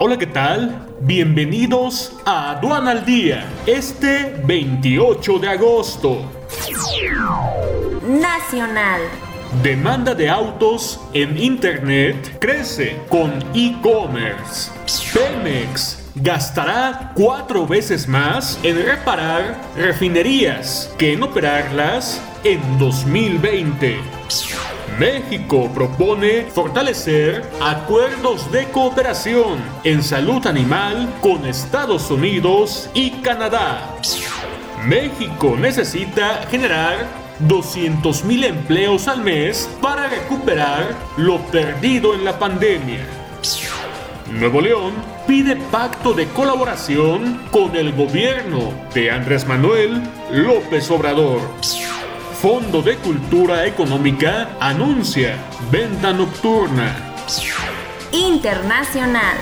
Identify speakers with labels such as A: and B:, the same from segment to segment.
A: Hola, ¿qué tal? Bienvenidos a Aduana al Día, este 28 de agosto.
B: Nacional.
A: Demanda de autos en Internet crece con e-commerce. Pemex gastará cuatro veces más en reparar refinerías que en operarlas en 2020. México propone fortalecer acuerdos de cooperación en salud animal con Estados Unidos y Canadá. México necesita generar 200.000 empleos al mes para recuperar lo perdido en la pandemia. Nuevo León pide pacto de colaboración con el gobierno de Andrés Manuel López Obrador. Fondo de Cultura Económica anuncia venta nocturna.
B: Internacional.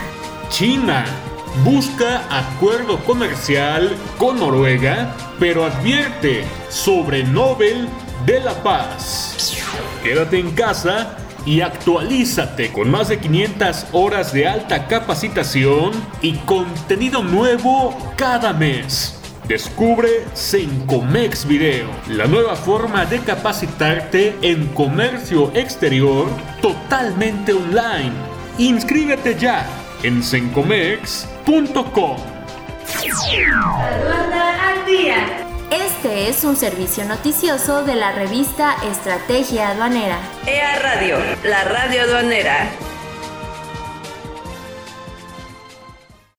A: China busca acuerdo comercial con Noruega, pero advierte sobre Nobel de la Paz. Quédate en casa y actualízate con más de 500 horas de alta capacitación y contenido nuevo cada mes. Descubre Sencomex Video, la nueva forma de capacitarte en comercio exterior totalmente online. Inscríbete ya en sencomex.com.
B: al día. Este es un servicio noticioso de la revista Estrategia Aduanera.
C: EA Radio, la radio aduanera.